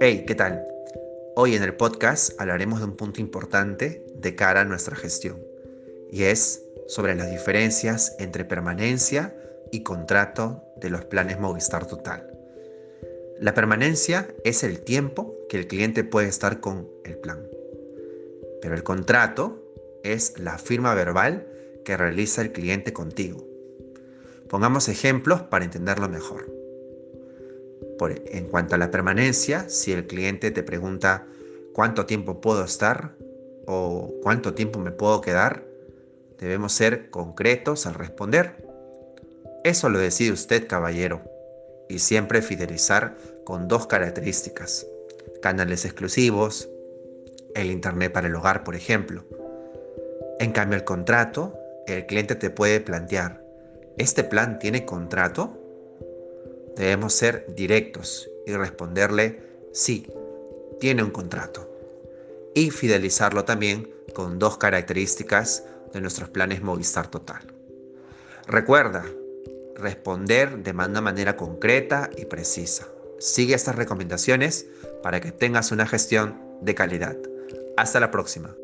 Hey, ¿qué tal? Hoy en el podcast hablaremos de un punto importante de cara a nuestra gestión y es sobre las diferencias entre permanencia y contrato de los planes Movistar Total. La permanencia es el tiempo que el cliente puede estar con el plan, pero el contrato es la firma verbal que realiza el cliente contigo. Pongamos ejemplos para entenderlo mejor en cuanto a la permanencia, si el cliente te pregunta cuánto tiempo puedo estar o cuánto tiempo me puedo quedar, debemos ser concretos al responder. Eso lo decide usted, caballero, y siempre fidelizar con dos características. Canales exclusivos, el Internet para el hogar, por ejemplo. En cambio, el contrato, el cliente te puede plantear, ¿este plan tiene contrato? Debemos ser directos y responderle sí, tiene un contrato. Y fidelizarlo también con dos características de nuestros planes Movistar Total. Recuerda, responder de una manera concreta y precisa. Sigue estas recomendaciones para que tengas una gestión de calidad. Hasta la próxima.